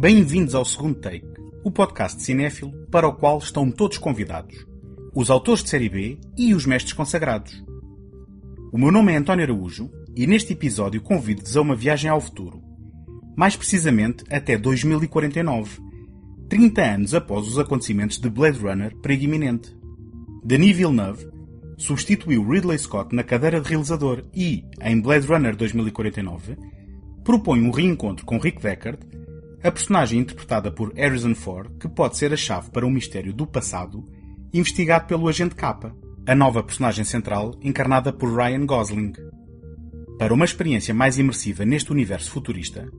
Bem-vindos ao segundo take, o podcast cinéfilo para o qual estão todos convidados. Os autores de série B e os mestres consagrados. O meu nome é António Araújo e neste episódio convido-vos a uma viagem ao futuro. Mais precisamente até 2049, 30 anos após os acontecimentos de Blade Runner perigo iminente. Denis Villeneuve substituiu Ridley Scott na cadeira de realizador e, em Blade Runner 2049, propõe um reencontro com Rick Deckard, a personagem interpretada por Harrison Ford, que pode ser a chave para um mistério do passado investigado pelo Agente K, a nova personagem central encarnada por Ryan Gosling. Para uma experiência mais imersiva neste universo futurista,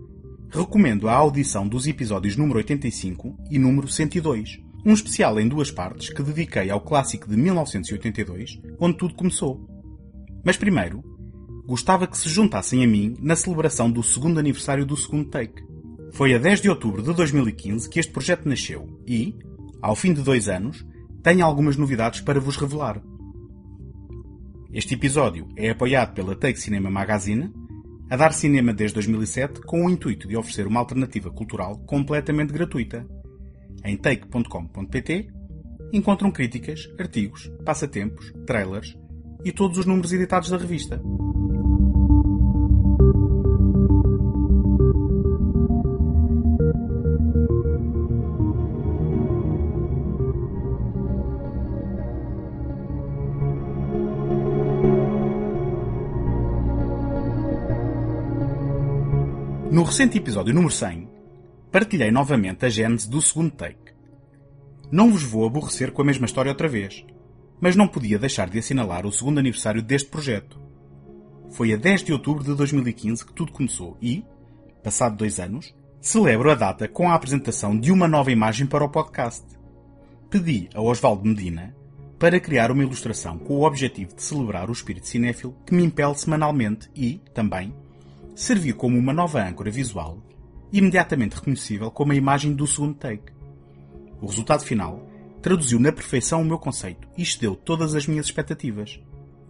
recomendo a audição dos episódios número 85 e número 102, um especial em duas partes que dediquei ao clássico de 1982, onde tudo começou. Mas primeiro, gostava que se juntassem a mim na celebração do segundo aniversário do segundo take. Foi a 10 de outubro de 2015 que este projeto nasceu e, ao fim de dois anos, tenho algumas novidades para vos revelar. Este episódio é apoiado pela Take Cinema Magazine, a dar cinema desde 2007 com o intuito de oferecer uma alternativa cultural completamente gratuita. Em take.com.pt encontram críticas, artigos, passatempos, trailers e todos os números editados da revista. Recente episódio número 100, partilhei novamente a gênese do segundo take. Não vos vou aborrecer com a mesma história outra vez, mas não podia deixar de assinalar o segundo aniversário deste projeto. Foi a 10 de outubro de 2015 que tudo começou e, passado dois anos, celebro a data com a apresentação de uma nova imagem para o podcast. Pedi a Osvaldo Medina para criar uma ilustração com o objetivo de celebrar o espírito cinéfilo que me impele semanalmente e, também, serviu como uma nova âncora visual, imediatamente reconhecível como a imagem do segundo take. O resultado final traduziu na perfeição o meu conceito e excedeu todas as minhas expectativas.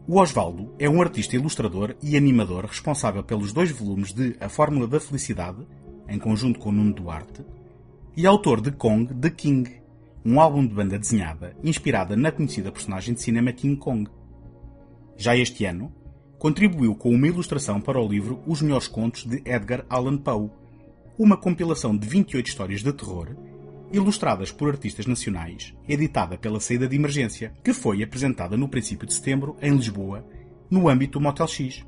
O Osvaldo é um artista ilustrador e animador responsável pelos dois volumes de A Fórmula da Felicidade, em conjunto com Nuno Duarte, e autor de Kong The King, um álbum de banda desenhada inspirada na conhecida personagem de cinema King Kong. Já este ano, contribuiu com uma ilustração para o livro Os Melhores Contos de Edgar Allan Poe, uma compilação de 28 histórias de terror, ilustradas por artistas nacionais, editada pela Saída de Emergência, que foi apresentada no princípio de setembro em Lisboa, no âmbito do Motel X.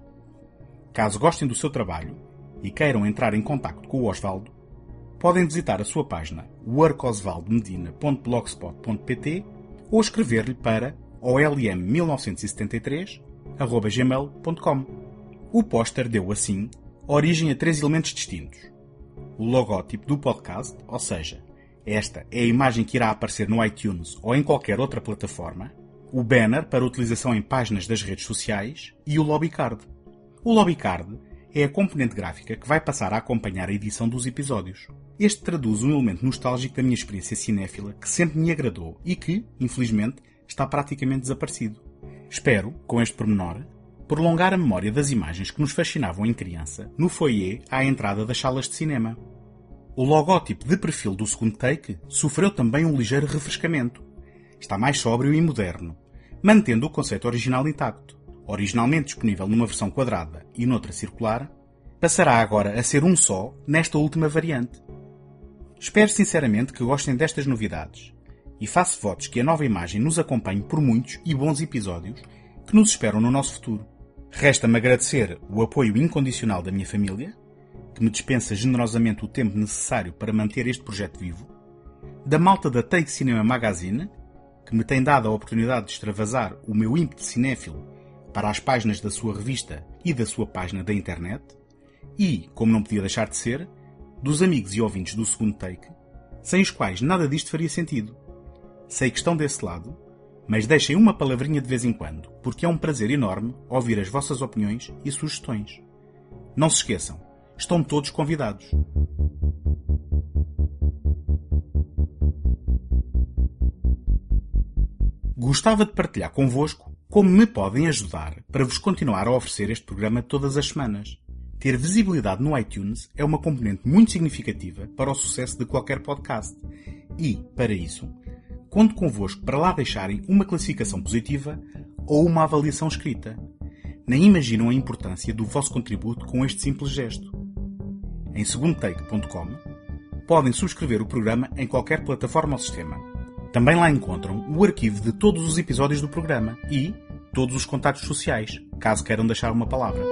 Caso gostem do seu trabalho e queiram entrar em contato com o Osvaldo, podem visitar a sua página workosvaldomedina.blogspot.pt ou escrever-lhe para olm1973 gmail.com. O póster deu, assim, origem a três elementos distintos. O logótipo do podcast, ou seja, esta é a imagem que irá aparecer no iTunes ou em qualquer outra plataforma, o banner para utilização em páginas das redes sociais e o lobbycard. O lobbycard é a componente gráfica que vai passar a acompanhar a edição dos episódios. Este traduz um elemento nostálgico da minha experiência cinéfila que sempre me agradou e que, infelizmente, está praticamente desaparecido. Espero, com este pormenor, prolongar a memória das imagens que nos fascinavam em criança no foyer à entrada das salas de cinema. O logótipo de perfil do segundo take sofreu também um ligeiro refrescamento. Está mais sóbrio e moderno, mantendo o conceito original intacto. Originalmente disponível numa versão quadrada e noutra circular, passará agora a ser um só nesta última variante. Espero sinceramente que gostem destas novidades e faço votos que a nova imagem nos acompanhe por muitos e bons episódios que nos esperam no nosso futuro. Resta-me agradecer o apoio incondicional da minha família, que me dispensa generosamente o tempo necessário para manter este projeto vivo, da malta da Take Cinema Magazine, que me tem dado a oportunidade de extravasar o meu ímpeto cinéfilo para as páginas da sua revista e da sua página da internet, e, como não podia deixar de ser, dos amigos e ouvintes do segundo take, sem os quais nada disto faria sentido. Sei que estão desse lado, mas deixem uma palavrinha de vez em quando, porque é um prazer enorme ouvir as vossas opiniões e sugestões. Não se esqueçam, estão todos convidados. Gostava de partilhar convosco como me podem ajudar para vos continuar a oferecer este programa todas as semanas. ter visibilidade no iTunes é uma componente muito significativa para o sucesso de qualquer podcast. E, para isso, conto convosco para lá deixarem uma classificação positiva ou uma avaliação escrita. Nem imaginam a importância do vosso contributo com este simples gesto. Em segundotake.com podem subscrever o programa em qualquer plataforma ou sistema. Também lá encontram o arquivo de todos os episódios do programa e todos os contatos sociais, caso queiram deixar uma palavra.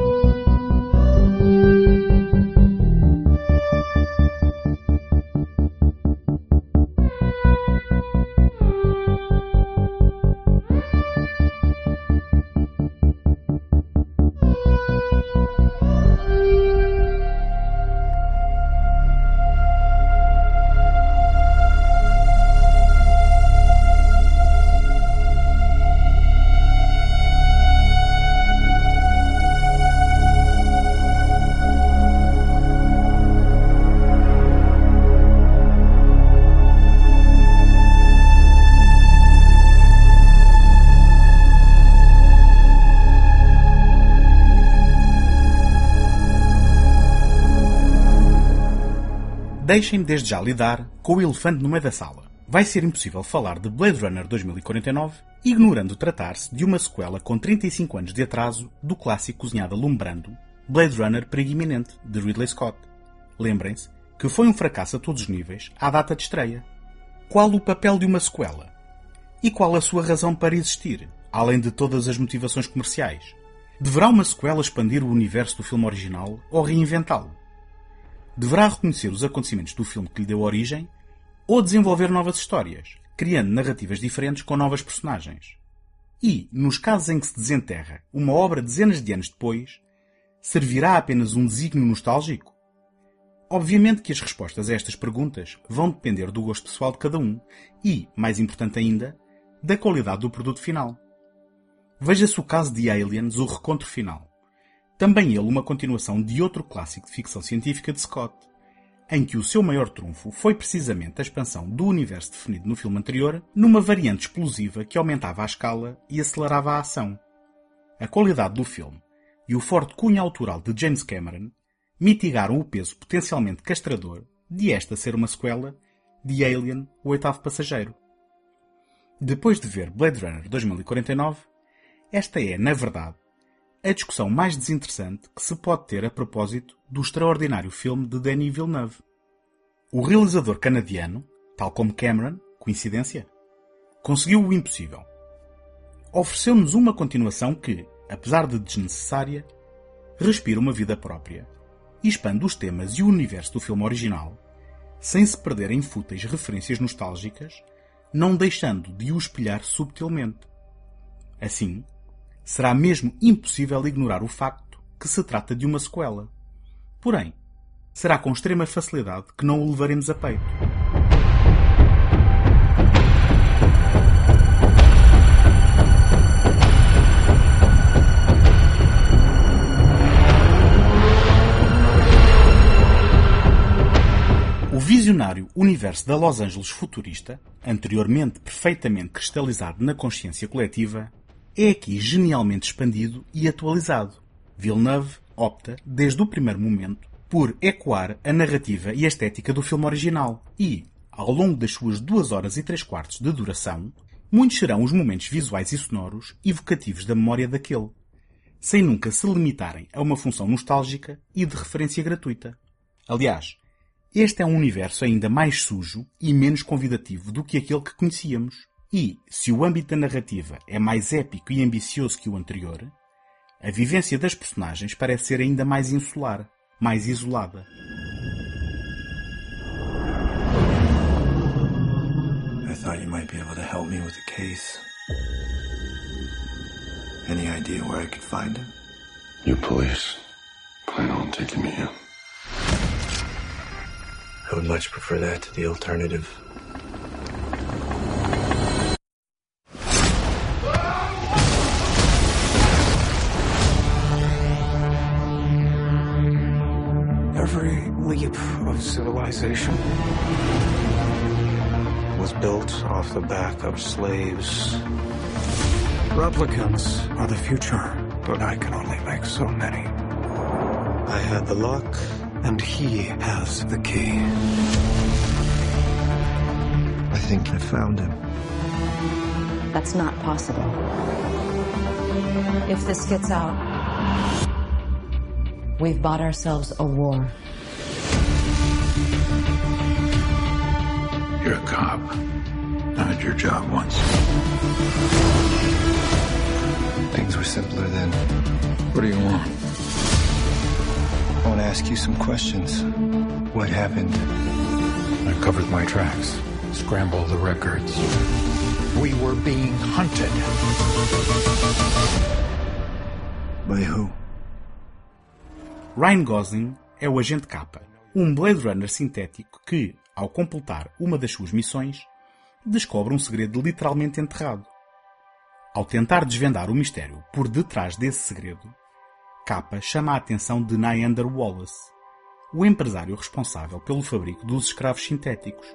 Deixem-me desde já lidar com o elefante no meio da sala. Vai ser impossível falar de Blade Runner 2049 ignorando tratar-se de uma sequela com 35 anos de atraso do clássico cozinhado alumbrando Blade Runner Perigo Iminente, de Ridley Scott. Lembrem-se que foi um fracasso a todos os níveis à data de estreia. Qual o papel de uma sequela? E qual a sua razão para existir, além de todas as motivações comerciais? Deverá uma sequela expandir o universo do filme original ou reinventá-lo? Deverá reconhecer os acontecimentos do filme que lhe deu origem ou desenvolver novas histórias, criando narrativas diferentes com novas personagens. E, nos casos em que se desenterra uma obra dezenas de anos depois, servirá apenas um desígnio nostálgico? Obviamente que as respostas a estas perguntas vão depender do gosto pessoal de cada um e, mais importante ainda, da qualidade do produto final. Veja-se o caso de Aliens, o recontro final. Também ele uma continuação de outro clássico de ficção científica de Scott, em que o seu maior trunfo foi precisamente a expansão do universo definido no filme anterior numa variante explosiva que aumentava a escala e acelerava a ação. A qualidade do filme e o forte cunho autoral de James Cameron mitigaram o peso potencialmente castrador de esta ser uma sequela de Alien, o oitavo passageiro. Depois de ver Blade Runner 2049, esta é, na verdade, a discussão mais desinteressante que se pode ter a propósito do extraordinário filme de Denis Villeneuve. O realizador canadiano, tal como Cameron, coincidência, conseguiu o impossível. Ofereceu-nos uma continuação que, apesar de desnecessária, respira uma vida própria e expande os temas e o universo do filme original, sem se perder em fúteis referências nostálgicas, não deixando de o espelhar subtilmente. Assim, será mesmo impossível ignorar o facto que se trata de uma sequela. Porém, será com extrema facilidade que não o levaremos a peito. O visionário universo da Los Angeles futurista, anteriormente perfeitamente cristalizado na consciência coletiva, é aqui genialmente expandido e atualizado. Villeneuve opta, desde o primeiro momento, por ecoar a narrativa e a estética do filme original e, ao longo das suas duas horas e três quartos de duração, muitos serão os momentos visuais e sonoros evocativos da memória daquele, sem nunca se limitarem a uma função nostálgica e de referência gratuita. Aliás, este é um universo ainda mais sujo e menos convidativo do que aquele que conhecíamos. E, se o âmbito da narrativa é mais épico e ambicioso que o anterior, a vivência das personagens parece ser ainda mais insular, mais isolada. I thought you might be able to help me with the case. Any idea where I could find him? You police plan on taking me in. I would much prefer that to the alternative. Civilization was built off the back of slaves. Replicants are the future, but I can only make so many. I had the lock, and he has the key. I think I found him. That's not possible. If this gets out, we've bought ourselves a war. You're a cop. I had your job once. Things were simpler then. What do you want? I want to ask you some questions. What happened? I covered my tracks. Scramble the records. We were being hunted. By who? Ryan Gosling é o Agente K, um Blade Runner sintético que, ao completar uma das suas missões, descobre um segredo literalmente enterrado. Ao tentar desvendar o mistério por detrás desse segredo, K chama a atenção de Nyander Wallace, o empresário responsável pelo fabrico dos escravos sintéticos,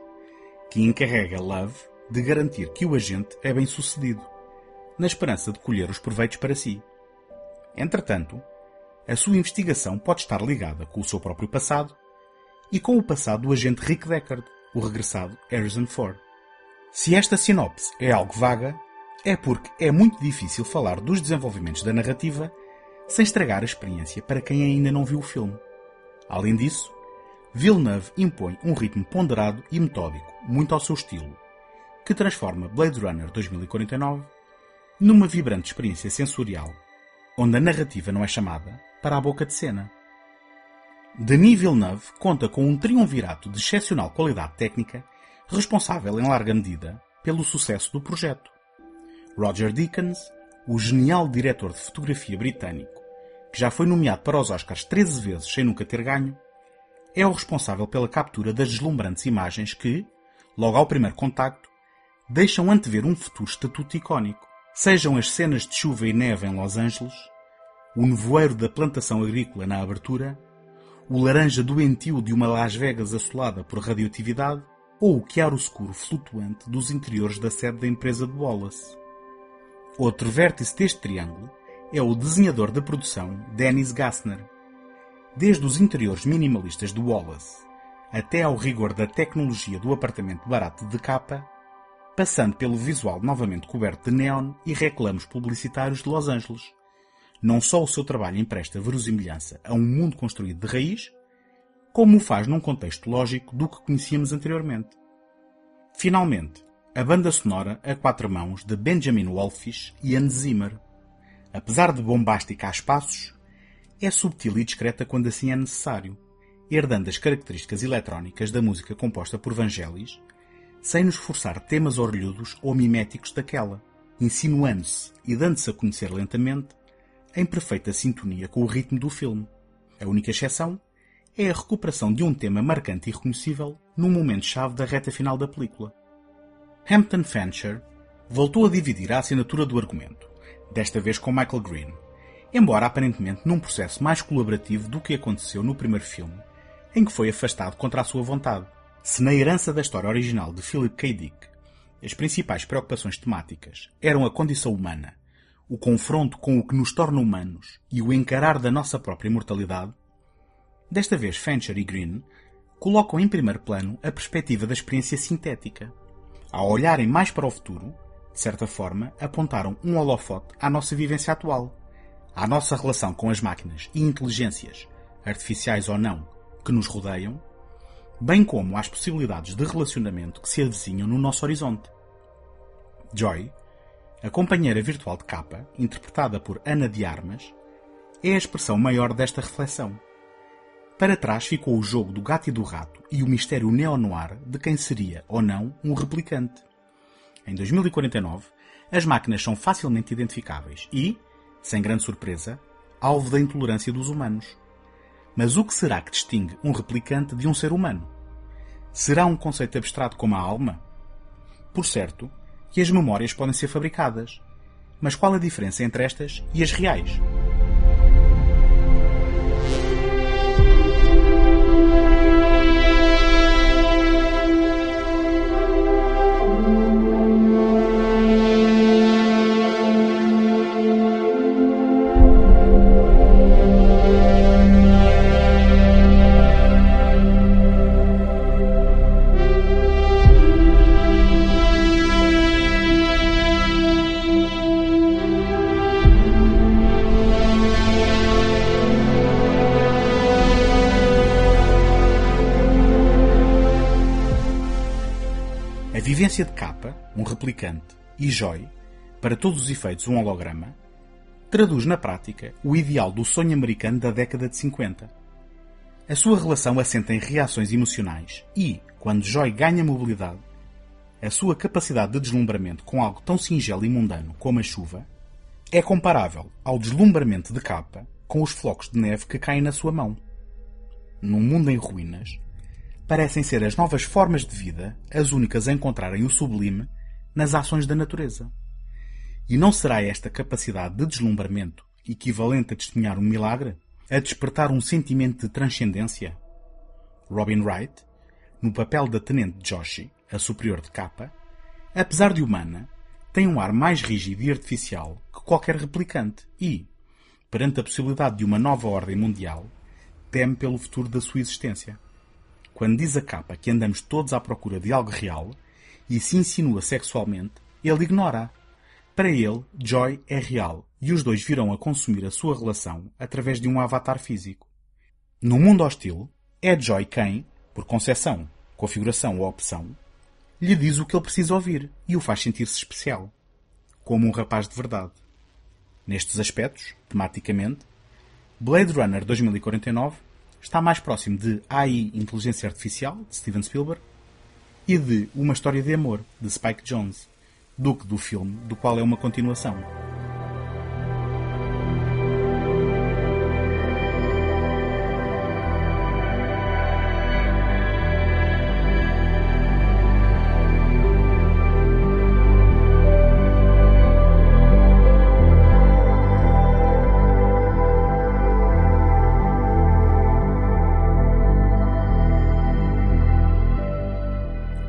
que encarrega Love de garantir que o agente é bem sucedido, na esperança de colher os proveitos para si. Entretanto, a sua investigação pode estar ligada com o seu próprio passado e com o passado do agente Rick Deckard, o regressado Harrison Ford. Se esta sinopse é algo vaga, é porque é muito difícil falar dos desenvolvimentos da narrativa sem estragar a experiência para quem ainda não viu o filme. Além disso, Villeneuve impõe um ritmo ponderado e metódico, muito ao seu estilo, que transforma Blade Runner 2049 numa vibrante experiência sensorial, onde a narrativa não é chamada para a boca de cena. Denis Villeneuve conta com um triunvirato de excepcional qualidade técnica, responsável em larga medida pelo sucesso do projeto. Roger Deakins, o genial diretor de fotografia britânico, que já foi nomeado para os Oscars 13 vezes sem nunca ter ganho, é o responsável pela captura das deslumbrantes imagens que, logo ao primeiro contacto, deixam antever um futuro estatuto icónico. Sejam as cenas de chuva e neve em Los Angeles, o nevoeiro da plantação agrícola na abertura, o laranja doentio de uma Las Vegas assolada por radioatividade ou o chiaro-escuro flutuante dos interiores da sede da empresa de Wallace. Outro vértice deste triângulo é o desenhador da produção Dennis Gassner. Desde os interiores minimalistas do Wallace até ao rigor da tecnologia do apartamento barato de capa, passando pelo visual novamente coberto de neon e reclamos publicitários de Los Angeles. Não só o seu trabalho empresta verosimilhança a um mundo construído de raiz, como o faz num contexto lógico do que conhecíamos anteriormente. Finalmente, a banda sonora a quatro mãos de Benjamin Wolfish e Hans Zimmer. Apesar de bombástica a espaços, é subtil e discreta quando assim é necessário, herdando as características eletrónicas da música composta por Vangelis, sem nos forçar temas orlhudos ou miméticos daquela, insinuando-se e dando-se a conhecer lentamente, em perfeita sintonia com o ritmo do filme. A única exceção é a recuperação de um tema marcante e reconhecível num momento-chave da reta final da película. Hampton Fancher voltou a dividir a assinatura do argumento, desta vez com Michael Green, embora aparentemente num processo mais colaborativo do que aconteceu no primeiro filme, em que foi afastado contra a sua vontade. Se na herança da história original de Philip K. Dick as principais preocupações temáticas eram a condição humana, o confronto com o que nos torna humanos e o encarar da nossa própria mortalidade, desta vez Fancher e Green colocam em primeiro plano a perspectiva da experiência sintética. Ao olharem mais para o futuro, de certa forma, apontaram um holofote à nossa vivência atual, à nossa relação com as máquinas e inteligências, artificiais ou não, que nos rodeiam, bem como às possibilidades de relacionamento que se avizinham no nosso horizonte. Joy, a companheira virtual de capa, interpretada por Ana de Armas, é a expressão maior desta reflexão. Para trás ficou o jogo do gato e do rato e o mistério neo-noir de quem seria ou não um replicante. Em 2049, as máquinas são facilmente identificáveis e, sem grande surpresa, alvo da intolerância dos humanos. Mas o que será que distingue um replicante de um ser humano? Será um conceito abstrato como a alma? Por certo, que as memórias podem ser fabricadas. Mas qual a diferença entre estas e as reais? E Joy, para todos os efeitos um holograma, traduz na prática o ideal do sonho americano da década de 50. A sua relação assenta em reações emocionais e, quando Joy ganha mobilidade, a sua capacidade de deslumbramento com algo tão singelo e mundano como a chuva é comparável ao deslumbramento de Kappa com os flocos de neve que caem na sua mão. Num mundo em ruínas, parecem ser as novas formas de vida as únicas a encontrarem o sublime nas ações da natureza. E não será esta capacidade de deslumbramento equivalente a testemunhar um milagre? A despertar um sentimento de transcendência? Robin Wright, no papel da Tenente Joshi, a superior de capa, apesar de humana, tem um ar mais rígido e artificial que qualquer replicante e, perante a possibilidade de uma nova ordem mundial, teme pelo futuro da sua existência. Quando diz a capa que andamos todos à procura de algo real e se insinua sexualmente, ele ignora. Para ele, Joy é real e os dois virão a consumir a sua relação através de um avatar físico. No mundo hostil, é Joy quem, por concessão, configuração ou opção, lhe diz o que ele precisa ouvir e o faz sentir-se especial, como um rapaz de verdade. Nestes aspectos, tematicamente, Blade Runner 2049 está mais próximo de AI Inteligência Artificial, de Steven Spielberg, e de Uma História de Amor, de Spike Jones, do que do filme, do qual é uma continuação.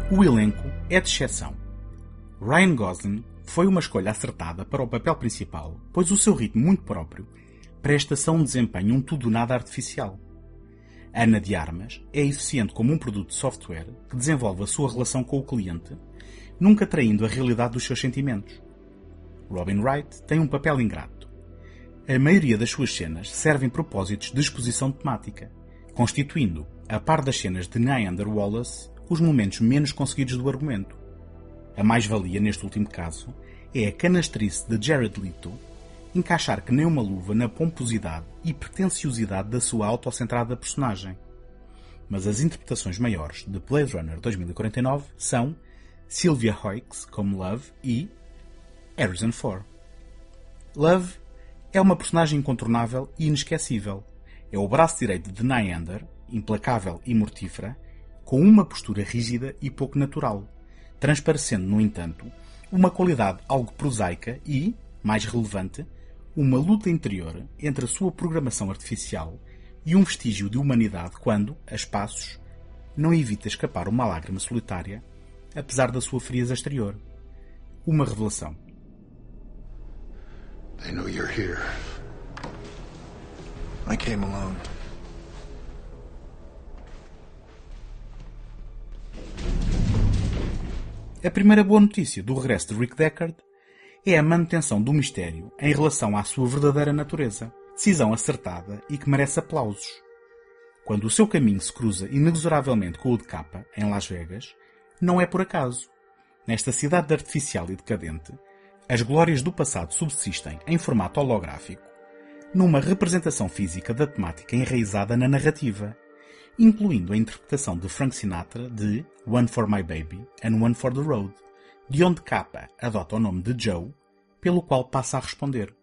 O elenco é de exceção. Ryan Gosling foi uma escolha acertada para o papel principal, pois o seu ritmo muito próprio presta-se a um desempenho um tudo nada artificial. Ana de Armas é eficiente como um produto de software que desenvolve a sua relação com o cliente, nunca traindo a realidade dos seus sentimentos. Robin Wright tem um papel ingrato. A maioria das suas cenas servem propósitos de exposição temática, constituindo, a par das cenas de Neander Wallace, os momentos menos conseguidos do argumento. A mais-valia, neste último caso, é a canastrice de Jared Leto encaixar que nem uma luva na pomposidade e pretenciosidade da sua autocentrada personagem. Mas as interpretações maiores de Blade Runner 2049 são Sylvia Hoeks como Love e Harrison Ford. Love é uma personagem incontornável e inesquecível. É o braço direito de Nyander, implacável e mortífera, com uma postura rígida e pouco natural, transparecendo, no entanto, uma qualidade algo prosaica e, mais relevante, uma luta interior entre a sua programação artificial e um vestígio de humanidade quando, a espaços, não evita escapar uma lágrima solitária, apesar da sua frieza exterior. Uma revelação. They know you're here. I came alone. A primeira boa notícia do regresso de Rick Deckard é a manutenção do mistério em relação à sua verdadeira natureza, decisão acertada e que merece aplausos. Quando o seu caminho se cruza inexoravelmente com o de Kappa, em Las Vegas, não é por acaso. Nesta cidade artificial e decadente, as glórias do passado subsistem em formato holográfico, numa representação física da temática enraizada na narrativa, incluindo a interpretação de Frank Sinatra de One for My Baby and One for the Road, de onde Kappa adota o nome de Joe, pelo qual passa a responder.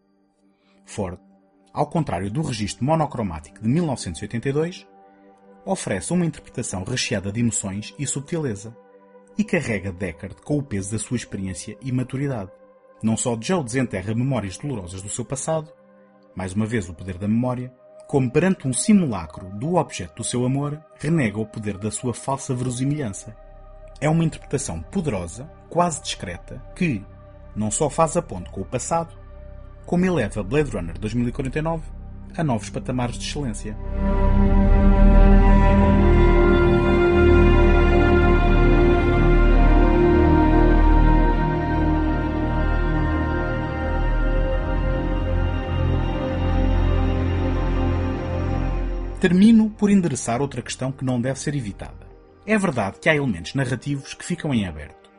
Ford, ao contrário do registro monocromático de 1982, oferece uma interpretação recheada de emoções e subtileza, e carrega Deckard com o peso da sua experiência e maturidade. Não só Joe desenterra memórias dolorosas do seu passado, mais uma vez o poder da memória, como perante um simulacro do objeto do seu amor, renega o poder da sua falsa verosimilhança. É uma interpretação poderosa, quase discreta, que não só faz a com o passado, como eleva Blade Runner 2049 a novos patamares de excelência. Termino por endereçar outra questão que não deve ser evitada. É verdade que há elementos narrativos que ficam em aberto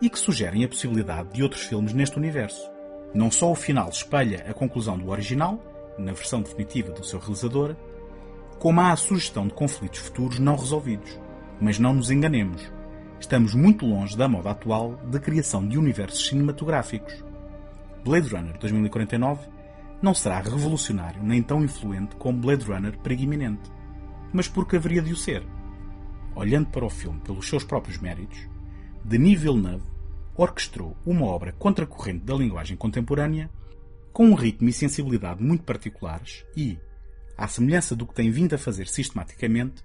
e que sugerem a possibilidade de outros filmes neste universo. Não só o final espelha a conclusão do original, na versão definitiva do seu realizador, como há a sugestão de conflitos futuros não resolvidos. Mas não nos enganemos, estamos muito longe da moda atual de criação de universos cinematográficos. Blade Runner 2049 não será revolucionário nem tão influente como Blade Runner preguiminente, mas porque haveria de o ser. Olhando para o filme pelos seus próprios méritos, Denis Villeneuve orquestrou uma obra contracorrente da linguagem contemporânea com um ritmo e sensibilidade muito particulares e, à semelhança do que tem vindo a fazer sistematicamente,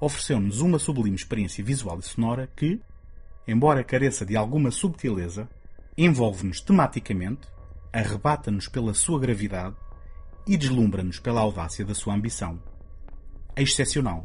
ofereceu-nos uma sublime experiência visual e sonora que, embora careça de alguma subtileza, envolve-nos tematicamente, arrebata-nos pela sua gravidade e deslumbra-nos pela audácia da sua ambição. Excepcional.